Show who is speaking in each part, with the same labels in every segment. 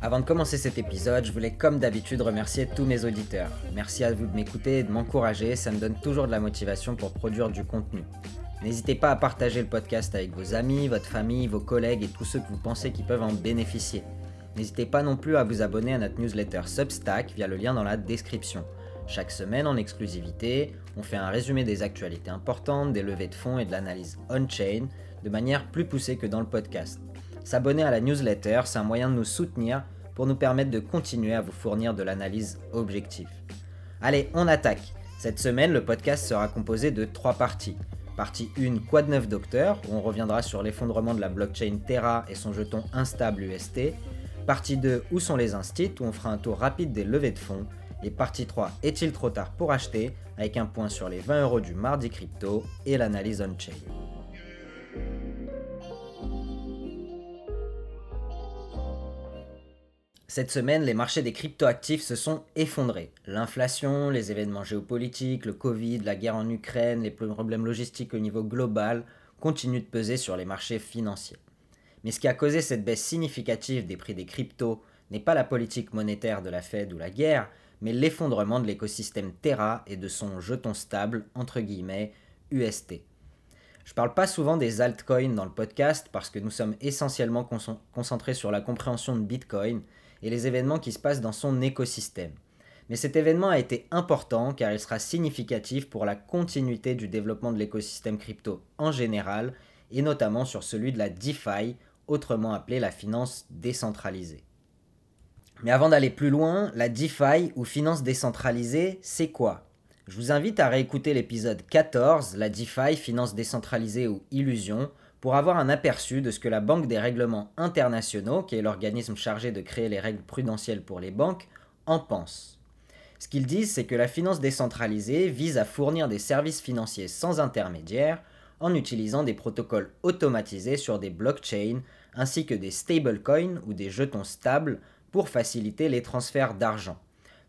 Speaker 1: Avant de commencer cet épisode, je voulais comme d'habitude remercier tous mes auditeurs. Merci à vous de m'écouter et de m'encourager, ça me donne toujours de la motivation pour produire du contenu. N'hésitez pas à partager le podcast avec vos amis, votre famille, vos collègues et tous ceux que vous pensez qui peuvent en bénéficier. N'hésitez pas non plus à vous abonner à notre newsletter Substack via le lien dans la description. Chaque semaine en exclusivité, on fait un résumé des actualités importantes, des levées de fonds et de l'analyse on-chain de manière plus poussée que dans le podcast. S'abonner à la newsletter, c'est un moyen de nous soutenir pour nous permettre de continuer à vous fournir de l'analyse objective. Allez, on attaque. Cette semaine, le podcast sera composé de trois parties. Partie 1, Quoi de neuf docteur, où on reviendra sur l'effondrement de la blockchain Terra et son jeton instable UST. Partie 2, Où sont les instits, où on fera un tour rapide des levées de fonds. Et partie 3, Est-il trop tard pour acheter, avec un point sur les 20 euros du mardi crypto et l'analyse on-chain. Cette semaine, les marchés des cryptoactifs se sont effondrés. L'inflation, les événements géopolitiques, le Covid, la guerre en Ukraine, les problèmes logistiques au niveau global continuent de peser sur les marchés financiers. Mais ce qui a causé cette baisse significative des prix des cryptos n'est pas la politique monétaire de la Fed ou la guerre, mais l'effondrement de l'écosystème Terra et de son jeton stable, entre guillemets, UST. Je parle pas souvent des altcoins dans le podcast parce que nous sommes essentiellement concentrés sur la compréhension de Bitcoin et les événements qui se passent dans son écosystème. Mais cet événement a été important car il sera significatif pour la continuité du développement de l'écosystème crypto en général et notamment sur celui de la DeFi, autrement appelée la finance décentralisée. Mais avant d'aller plus loin, la DeFi ou finance décentralisée, c'est quoi? Je vous invite à réécouter l'épisode 14, la DeFi, finance décentralisée ou illusion, pour avoir un aperçu de ce que la Banque des règlements internationaux, qui est l'organisme chargé de créer les règles prudentielles pour les banques, en pense. Ce qu'ils disent, c'est que la finance décentralisée vise à fournir des services financiers sans intermédiaire en utilisant des protocoles automatisés sur des blockchains ainsi que des stablecoins ou des jetons stables pour faciliter les transferts d'argent.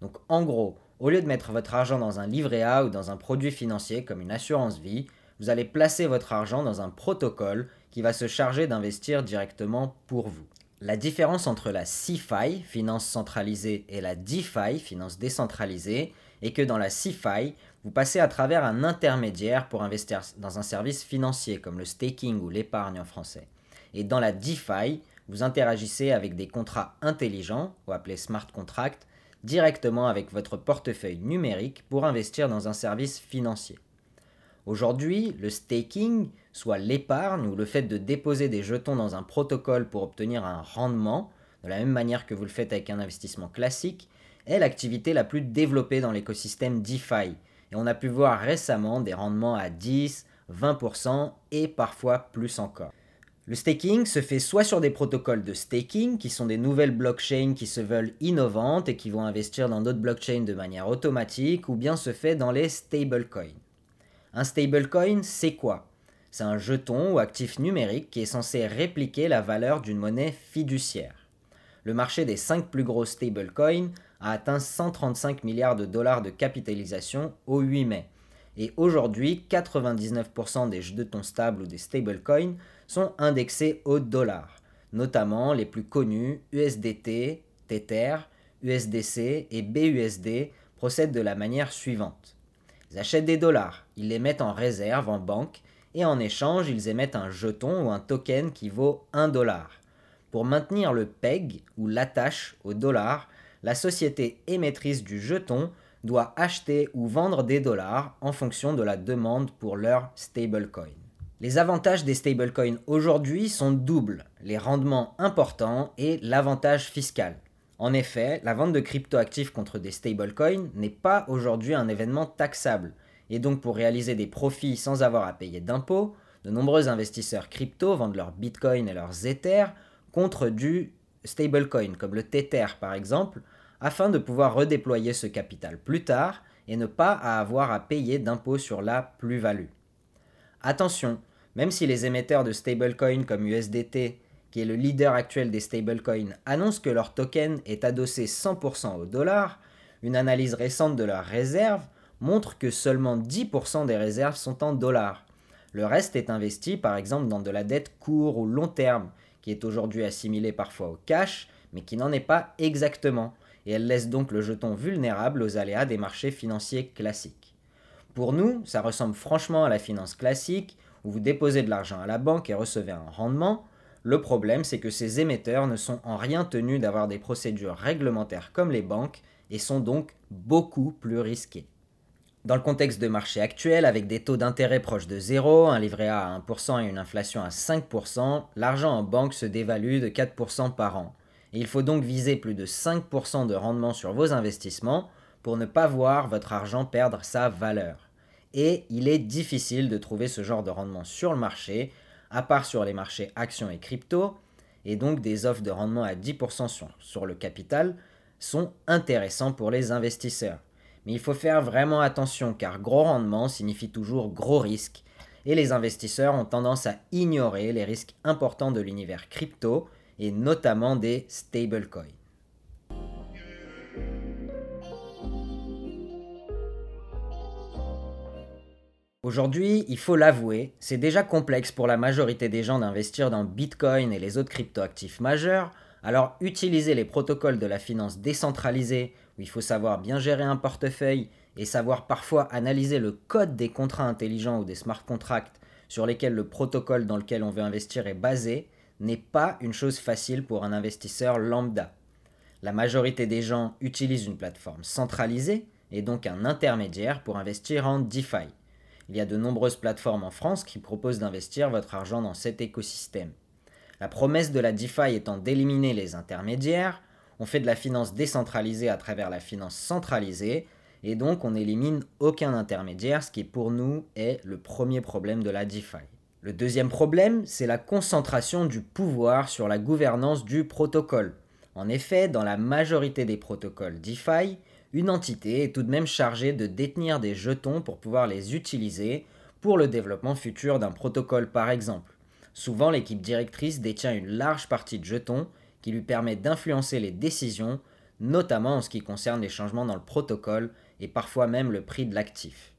Speaker 1: Donc en gros, au lieu de mettre votre argent dans un livret A ou dans un produit financier comme une assurance vie, vous allez placer votre argent dans un protocole qui va se charger d'investir directement pour vous. La différence entre la CeFi, finance centralisée, et la DeFi, finance décentralisée, est que dans la CeFi, vous passez à travers un intermédiaire pour investir dans un service financier comme le staking ou l'épargne en français. Et dans la DeFi, vous interagissez avec des contrats intelligents, ou appelés smart contracts, directement avec votre portefeuille numérique pour investir dans un service financier. Aujourd'hui, le staking, soit l'épargne ou le fait de déposer des jetons dans un protocole pour obtenir un rendement, de la même manière que vous le faites avec un investissement classique, est l'activité la plus développée dans l'écosystème DeFi. Et on a pu voir récemment des rendements à 10, 20% et parfois plus encore. Le staking se fait soit sur des protocoles de staking, qui sont des nouvelles blockchains qui se veulent innovantes et qui vont investir dans d'autres blockchains de manière automatique, ou bien se fait dans les stablecoins. Un stablecoin, c'est quoi? C'est un jeton ou actif numérique qui est censé répliquer la valeur d'une monnaie fiduciaire. Le marché des 5 plus gros stablecoins a atteint 135 milliards de dollars de capitalisation au 8 mai. Et aujourd'hui, 99% des jetons stables ou des stablecoins sont indexés au dollar, notamment les plus connus USDT, Tether, USDC et BUSD procèdent de la manière suivante. Ils achètent des dollars, ils les mettent en réserve en banque et en échange, ils émettent un jeton ou un token qui vaut 1 dollar. Pour maintenir le PEG ou l'attache au dollar, la société émettrice du jeton doit acheter ou vendre des dollars en fonction de la demande pour leur stablecoin. Les avantages des stablecoins aujourd'hui sont doubles, les rendements importants et l'avantage fiscal. En effet, la vente de cryptoactifs contre des stablecoins n'est pas aujourd'hui un événement taxable, et donc pour réaliser des profits sans avoir à payer d'impôts, de nombreux investisseurs crypto vendent leurs bitcoins et leurs ethers contre du stablecoin, comme le Tether par exemple, afin de pouvoir redéployer ce capital plus tard et ne pas avoir à payer d'impôts sur la plus-value. Attention, même si les émetteurs de stablecoins comme USDT, qui est le leader actuel des stablecoins, annoncent que leur token est adossé 100% au dollar, une analyse récente de leurs réserves montre que seulement 10% des réserves sont en dollars. Le reste est investi par exemple dans de la dette court ou long terme, qui est aujourd'hui assimilée parfois au cash, mais qui n'en est pas exactement, et elle laisse donc le jeton vulnérable aux aléas des marchés financiers classiques. Pour nous, ça ressemble franchement à la finance classique, où vous déposez de l'argent à la banque et recevez un rendement. Le problème, c'est que ces émetteurs ne sont en rien tenus d'avoir des procédures réglementaires comme les banques et sont donc beaucoup plus risqués. Dans le contexte de marché actuel, avec des taux d'intérêt proches de zéro, un livret A à 1% et une inflation à 5%, l'argent en banque se dévalue de 4% par an. Et il faut donc viser plus de 5% de rendement sur vos investissements pour ne pas voir votre argent perdre sa valeur. Et il est difficile de trouver ce genre de rendement sur le marché, à part sur les marchés actions et crypto, et donc des offres de rendement à 10% sur, le capital sont intéressants pour les investisseurs. Mais il faut faire vraiment attention car gros rendement signifie toujours gros risque et les investisseurs ont tendance à ignorer les risques importants de l'univers crypto et notamment des stablecoins. Aujourd'hui, il faut l'avouer, c'est déjà complexe pour la majorité des gens d'investir dans Bitcoin et les autres cryptoactifs majeurs, alors utiliser les protocoles de la finance décentralisée, où il faut savoir bien gérer un portefeuille et savoir parfois analyser le code des contrats intelligents ou des smart contracts sur lesquels le protocole dans lequel on veut investir est basé, n'est pas une chose facile pour un investisseur lambda. La majorité des gens utilisent une plateforme centralisée et donc un intermédiaire pour investir en DeFi. Il y a de nombreuses plateformes en France qui proposent d'investir votre argent dans cet écosystème. La promesse de la DeFi étant d'éliminer les intermédiaires, on fait de la finance décentralisée à travers la finance centralisée, et donc on élimine aucun intermédiaire, ce qui pour nous est le premier problème de la DeFi. Le deuxième problème, c'est la concentration du pouvoir sur la gouvernance du protocole. En effet, dans la majorité des protocoles DeFi, une entité est tout de même chargée de détenir des jetons pour pouvoir les utiliser pour le développement futur d'un protocole par exemple. Souvent, l'équipe directrice détient une large partie de jetons qui lui permet d'influencer les décisions, notamment en ce qui concerne les changements dans le protocole et parfois même le prix de l'actif.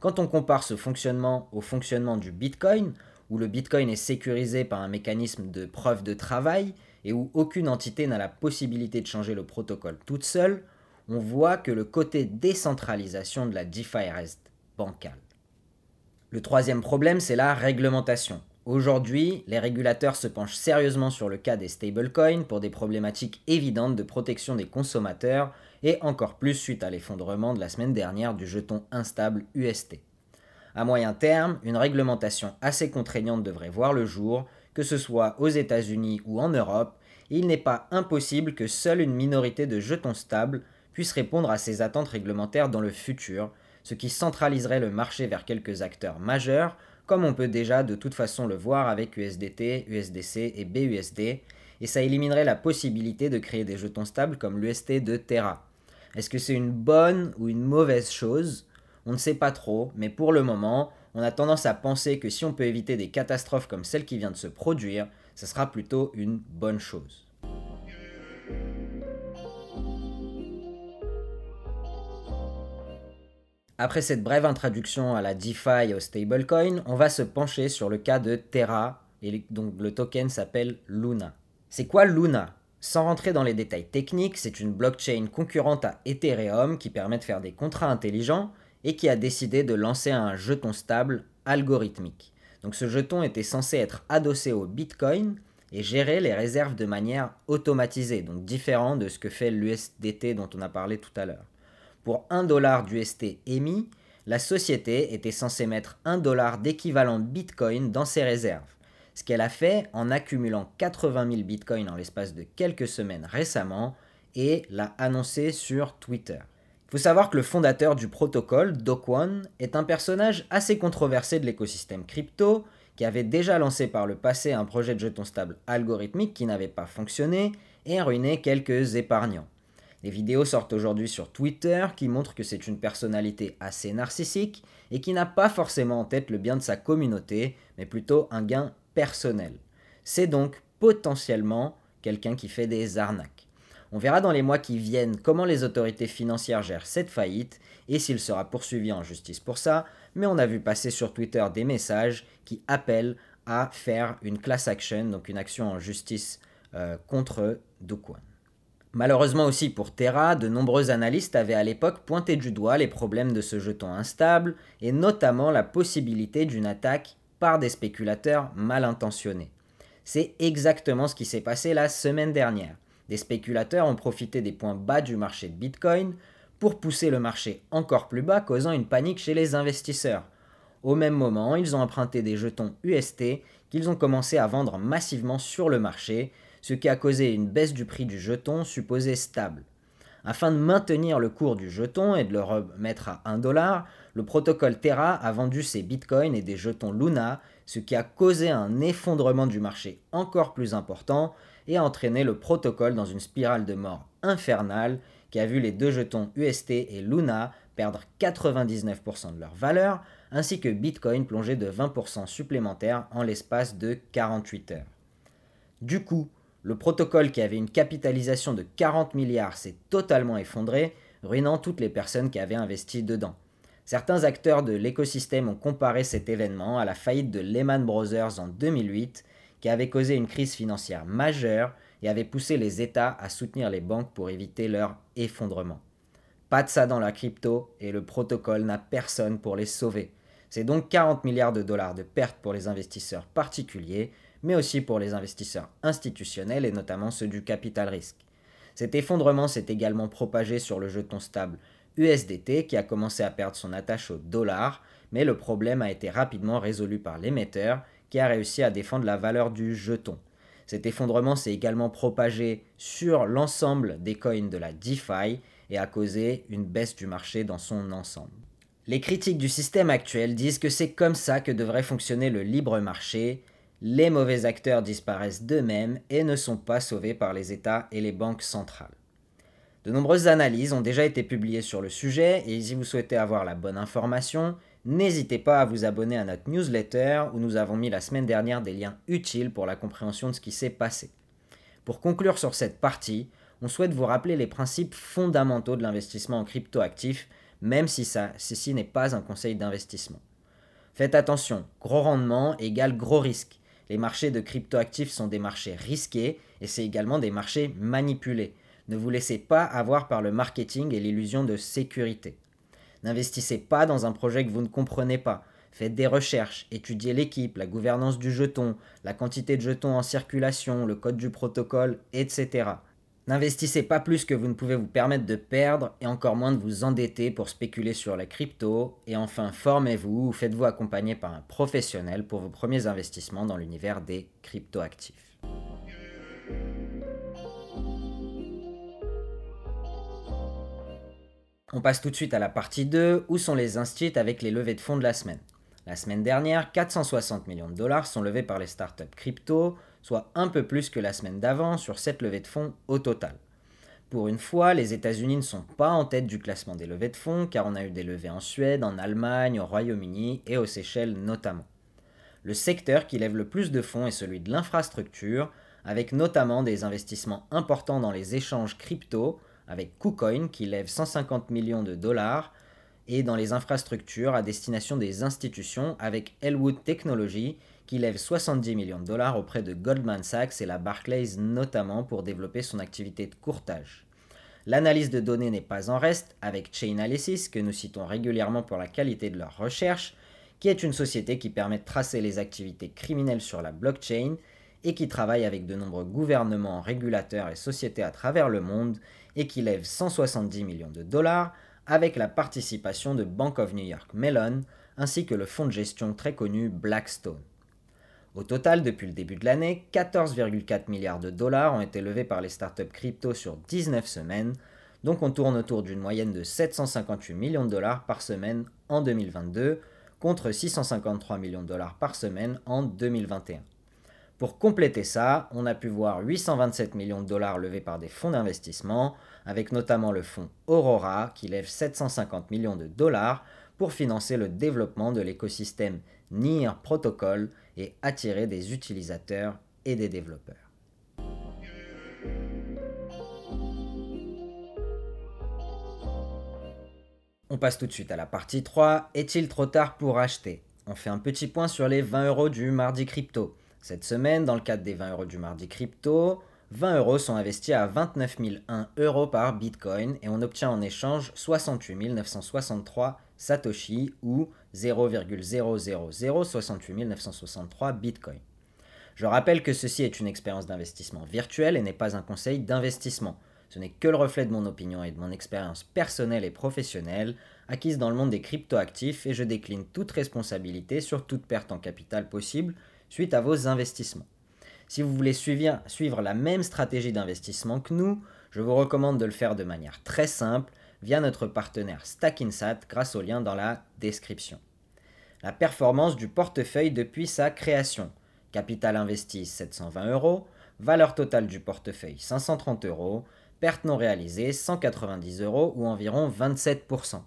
Speaker 1: Quand on compare ce fonctionnement au fonctionnement du Bitcoin, où le Bitcoin est sécurisé par un mécanisme de preuve de travail et où aucune entité n'a la possibilité de changer le protocole toute seule, on voit que le côté décentralisation de la DeFi reste bancal. Le troisième problème, c'est la réglementation. Aujourd'hui, les régulateurs se penchent sérieusement sur le cas des stablecoins pour des problématiques évidentes de protection des consommateurs et encore plus suite à l'effondrement de la semaine dernière du jeton instable UST. À moyen terme, une réglementation assez contraignante devrait voir le jour, que ce soit aux États-Unis ou en Europe, il n'est pas impossible que seule une minorité de jetons stables puisse répondre à ces attentes réglementaires dans le futur, ce qui centraliserait le marché vers quelques acteurs majeurs comme on peut déjà de toute façon le voir avec USDT, USDC et BUSD, et ça éliminerait la possibilité de créer des jetons stables comme l'UST de Terra. Est-ce que c'est une bonne ou une mauvaise chose? On ne sait pas trop, mais pour le moment, on a tendance à penser que si on peut éviter des catastrophes comme celle qui vient de se produire, ce sera plutôt une bonne chose. Après cette brève introduction à la DeFi et au stablecoin, on va se pencher sur le cas de Terra, et donc le token s'appelle Luna. C'est quoi Luna? Sans rentrer dans les détails techniques, c'est une blockchain concurrente à Ethereum qui permet de faire des contrats intelligents et qui a décidé de lancer un jeton stable algorithmique. Donc ce jeton était censé être adossé au Bitcoin et gérer les réserves de manière automatisée, donc différent de ce que fait l'USDT dont on a parlé tout à l'heure. Pour 1 dollar d'UST émis, la société était censée mettre 1 dollar d'équivalent Bitcoin dans ses réserves. Ce qu'elle a fait en accumulant 80 000 Bitcoins en l'espace de quelques semaines récemment et l'a annoncé sur Twitter. Il faut savoir que le fondateur du protocole, Dokwon, est un personnage assez controversé de l'écosystème crypto, qui avait déjà lancé par le passé un projet de jeton stable algorithmique qui n'avait pas fonctionné et ruiné quelques épargnants. Des vidéos sortent aujourd'hui sur Twitter qui montrent que c'est une personnalité assez narcissique et qui n'a pas forcément en tête le bien de sa communauté, mais plutôt un gain personnel. C'est donc potentiellement quelqu'un qui fait des arnaques. On verra dans les mois qui viennent comment les autorités financières gèrent cette faillite et s'il sera poursuivi en justice pour ça, mais on a vu passer sur Twitter des messages qui appellent à faire une class action, donc une action en justice euh, contre Dukwon. Malheureusement aussi pour Terra, de nombreux analystes avaient à l'époque pointé du doigt les problèmes de ce jeton instable et notamment la possibilité d'une attaque par des spéculateurs mal intentionnés. C'est exactement ce qui s'est passé la semaine dernière. Des spéculateurs ont profité des points bas du marché de Bitcoin pour pousser le marché encore plus bas, causant une panique chez les investisseurs. Au même moment, ils ont emprunté des jetons UST qu'ils ont commencé à vendre massivement sur le marché, ce qui a causé une baisse du prix du jeton supposé stable. Afin de maintenir le cours du jeton et de le remettre à 1 dollar, le protocole Terra a vendu ses bitcoins et des jetons Luna, ce qui a causé un effondrement du marché encore plus important et a entraîné le protocole dans une spirale de mort infernale qui a vu les deux jetons UST et Luna perdre 99% de leur valeur, ainsi que Bitcoin plonger de 20% supplémentaire en l'espace de 48 heures. Du coup, le protocole qui avait une capitalisation de 40 milliards s'est totalement effondré, ruinant toutes les personnes qui avaient investi dedans. Certains acteurs de l'écosystème ont comparé cet événement à la faillite de Lehman Brothers en 2008, qui avait causé une crise financière majeure et avait poussé les États à soutenir les banques pour éviter leur effondrement. Pas de ça dans la crypto et le protocole n'a personne pour les sauver. C'est donc 40 milliards de dollars de pertes pour les investisseurs particuliers, mais aussi pour les investisseurs institutionnels et notamment ceux du capital risque. Cet effondrement s'est également propagé sur le jeton stable USDT qui a commencé à perdre son attache au dollar, mais le problème a été rapidement résolu par l'émetteur qui a réussi à défendre la valeur du jeton. Cet effondrement s'est également propagé sur l'ensemble des coins de la DeFi et a causé une baisse du marché dans son ensemble. Les critiques du système actuel disent que c'est comme ça que devrait fonctionner le libre marché, les mauvais acteurs disparaissent d'eux-mêmes et ne sont pas sauvés par les États et les banques centrales. De nombreuses analyses ont déjà été publiées sur le sujet et si vous souhaitez avoir la bonne information, n'hésitez pas à vous abonner à notre newsletter où nous avons mis la semaine dernière des liens utiles pour la compréhension de ce qui s'est passé. Pour conclure sur cette partie, on souhaite vous rappeler les principes fondamentaux de l'investissement en cryptoactifs, même si ceci n'est pas un conseil d'investissement. Faites attention, gros rendement égale gros risque. Les marchés de cryptoactifs sont des marchés risqués et c'est également des marchés manipulés. Ne vous laissez pas avoir par le marketing et l'illusion de sécurité. N'investissez pas dans un projet que vous ne comprenez pas. Faites des recherches, étudiez l'équipe, la gouvernance du jeton, la quantité de jetons en circulation, le code du protocole, etc. N'investissez pas plus que vous ne pouvez vous permettre de perdre et encore moins de vous endetter pour spéculer sur la crypto. Et enfin, formez-vous ou faites-vous accompagner par un professionnel pour vos premiers investissements dans l'univers des cryptoactifs. On passe tout de suite à la partie 2, où sont les instituts avec les levées de fonds de la semaine? La semaine dernière, 460 millions de dollars sont levés par les startups crypto, soit un peu plus que la semaine d'avant sur cette levée de fonds au total. Pour une fois, les États-Unis ne sont pas en tête du classement des levées de fonds, car on a eu des levées en Suède, en Allemagne, au Royaume-Uni et aux Seychelles notamment. Le secteur qui lève le plus de fonds est celui de l'infrastructure, avec notamment des investissements importants dans les échanges crypto, avec KuCoin qui lève 150 millions de dollars, et dans les infrastructures à destination des institutions avec Elwood Technology qui lève 70 millions de dollars auprès de Goldman Sachs et la Barclays notamment pour développer son activité de courtage. L'analyse de données n'est pas en reste avec Chainalysis que nous citons régulièrement pour la qualité de leurs recherches, qui est une société qui permet de tracer les activités criminelles sur la blockchain et qui travaille avec de nombreux gouvernements, régulateurs et sociétés à travers le monde et qui lève 170 millions de dollars avec la participation de Bank of New York Mellon ainsi que le fonds de gestion très connu Blackstone. Au total, depuis le début de l'année, 14,4 milliards de dollars ont été levés par les startups crypto sur 19 semaines, donc on tourne autour d'une moyenne de 758 millions de dollars par semaine en 2022 contre 653 millions de dollars par semaine en 2021. Pour compléter ça, on a pu voir 827 millions de dollars levés par des fonds d'investissement, avec notamment le fonds Aurora qui lève 750 millions de dollars pour financer le développement de l'écosystème NIR Protocol et attirer des utilisateurs et des développeurs. On passe tout de suite à la partie 3. Est-il trop tard pour acheter? On fait un petit point sur les 20 euros du mardi crypto. Cette semaine, dans le cadre des 20 euros du mardi crypto, 20 euros sont investis à 29 001 euros par Bitcoin et on obtient en échange 68 963 Satoshi ou 0,00068 963 Bitcoin. Je rappelle que ceci est une expérience d'investissement virtuelle et n'est pas un conseil d'investissement. Ce n'est que le reflet de mon opinion et de mon expérience personnelle et professionnelle acquise dans le monde des cryptoactifs et je décline toute responsabilité sur toute perte en capital possible suite à vos investissements. Si vous voulez suivre, suivre la même stratégie d'investissement que nous, je vous recommande de le faire de manière très simple via notre partenaire StackInsat grâce au lien dans la description. La performance du portefeuille depuis sa création. Capital investi 720 euros, valeur totale du portefeuille 530 euros, perte non réalisée 190 euros ou environ 27%.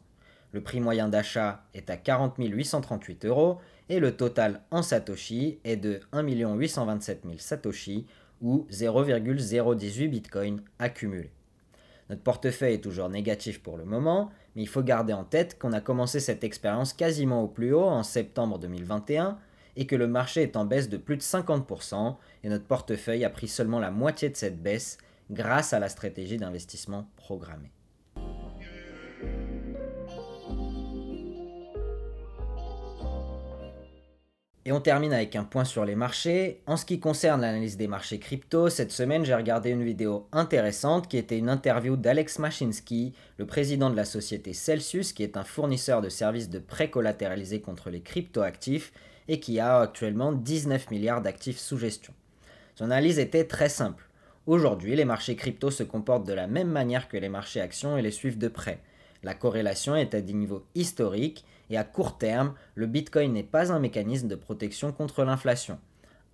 Speaker 1: Le prix moyen d'achat est à 40 838 euros et le total en Satoshi est de 1 827 000 Satoshi ou 0,018 Bitcoin accumulé. Notre portefeuille est toujours négatif pour le moment, mais il faut garder en tête qu'on a commencé cette expérience quasiment au plus haut en septembre 2021 et que le marché est en baisse de plus de 50% et notre portefeuille a pris seulement la moitié de cette baisse grâce à la stratégie d'investissement programmée. Et on termine avec un point sur les marchés. En ce qui concerne l'analyse des marchés crypto, cette semaine j'ai regardé une vidéo intéressante qui était une interview d'Alex Mashinsky, le président de la société Celsius, qui est un fournisseur de services de prêts collatéralisés contre les cryptoactifs et qui a actuellement 19 milliards d'actifs sous gestion. Son analyse était très simple. Aujourd'hui, les marchés crypto se comportent de la même manière que les marchés actions et les suivent de près. La corrélation est à des niveaux historiques et à court terme, le Bitcoin n'est pas un mécanisme de protection contre l'inflation.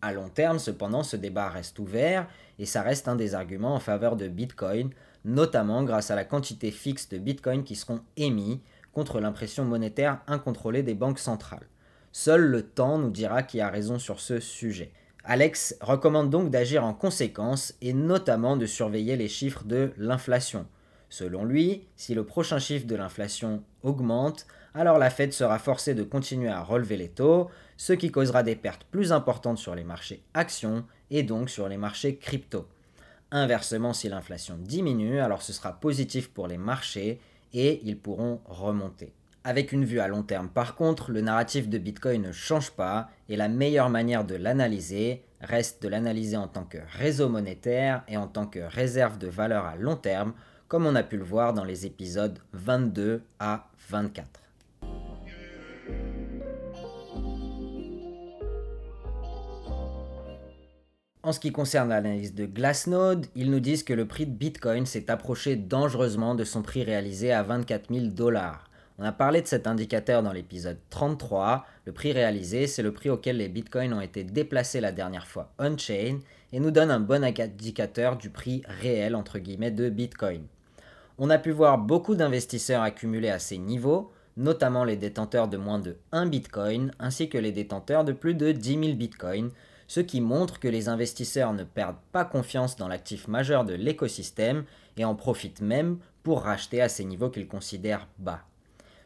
Speaker 1: À long terme, cependant, ce débat reste ouvert et ça reste un des arguments en faveur de Bitcoin, notamment grâce à la quantité fixe de Bitcoin qui seront émis contre l'impression monétaire incontrôlée des banques centrales. Seul le temps nous dira qui a raison sur ce sujet. Alex recommande donc d'agir en conséquence et notamment de surveiller les chiffres de l'inflation. Selon lui, si le prochain chiffre de l'inflation augmente, alors la Fed sera forcée de continuer à relever les taux, ce qui causera des pertes plus importantes sur les marchés actions et donc sur les marchés crypto. Inversement, si l'inflation diminue, alors ce sera positif pour les marchés et ils pourront remonter. Avec une vue à long terme par contre, le narratif de Bitcoin ne change pas et la meilleure manière de l'analyser reste de l'analyser en tant que réseau monétaire et en tant que réserve de valeur à long terme, comme on a pu le voir dans les épisodes 22 à 24. En ce qui concerne l'analyse de Glassnode, ils nous disent que le prix de Bitcoin s'est approché dangereusement de son prix réalisé à 24 000 dollars. On a parlé de cet indicateur dans l'épisode 33. Le prix réalisé, c'est le prix auquel les bitcoins ont été déplacés la dernière fois on-chain et nous donne un bon indicateur du prix réel entre guillemets de bitcoin. On a pu voir beaucoup d'investisseurs accumuler à ces niveaux, notamment les détenteurs de moins de 1 bitcoin ainsi que les détenteurs de plus de 10 000 bitcoins, ce qui montre que les investisseurs ne perdent pas confiance dans l'actif majeur de l'écosystème et en profitent même pour racheter à ces niveaux qu'ils considèrent bas.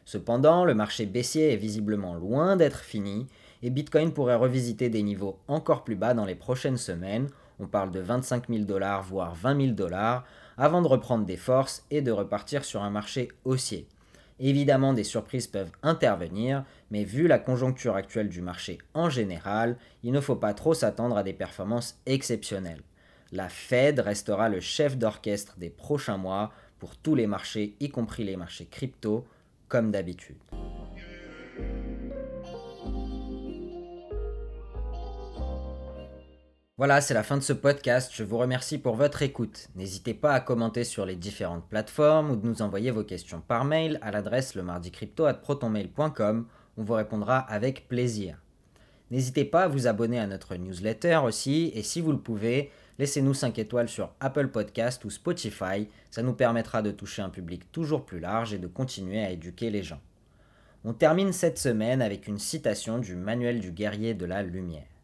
Speaker 1: Cependant, le marché baissier est visiblement loin d'être fini et Bitcoin pourrait revisiter des niveaux encore plus bas dans les prochaines semaines, on parle de 25 000 dollars voire 20 000 dollars, avant de reprendre des forces et de repartir sur un marché haussier. Évidemment, des surprises peuvent intervenir, mais vu la conjoncture actuelle du marché en général, il ne faut pas trop s'attendre à des performances exceptionnelles. La Fed restera le chef d'orchestre des prochains mois pour tous les marchés, y compris les marchés crypto, comme d'habitude. Voilà, c'est la fin de ce podcast. Je vous remercie pour votre écoute. N'hésitez pas à commenter sur les différentes plateformes ou de nous envoyer vos questions par mail à l'adresse le On vous répondra avec plaisir. N'hésitez pas à vous abonner à notre newsletter aussi, et si vous le pouvez, laissez-nous 5 étoiles sur Apple Podcast ou Spotify, ça nous permettra de toucher un public toujours plus large et de continuer à éduquer les gens. On termine cette semaine avec une citation du Manuel du guerrier de la lumière.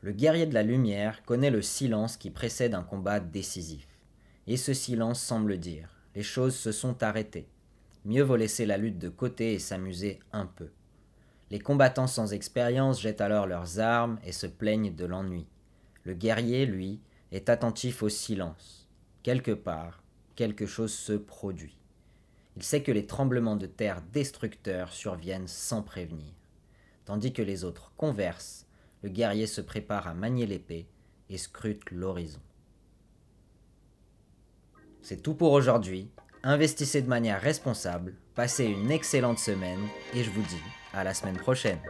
Speaker 1: Le guerrier de la lumière connaît le silence qui précède un combat décisif. Et ce silence semble dire les choses se sont arrêtées. Mieux vaut laisser la lutte de côté et s'amuser un peu. Les combattants sans expérience jettent alors leurs armes et se plaignent de l'ennui. Le guerrier, lui, est attentif au silence. Quelque part, quelque chose se produit. Il sait que les tremblements de terre destructeurs surviennent sans prévenir. Tandis que les autres conversent, le guerrier se prépare à manier l'épée et scrute l'horizon. C'est tout pour aujourd'hui. Investissez de manière responsable, passez une excellente semaine et je vous dis à la semaine prochaine.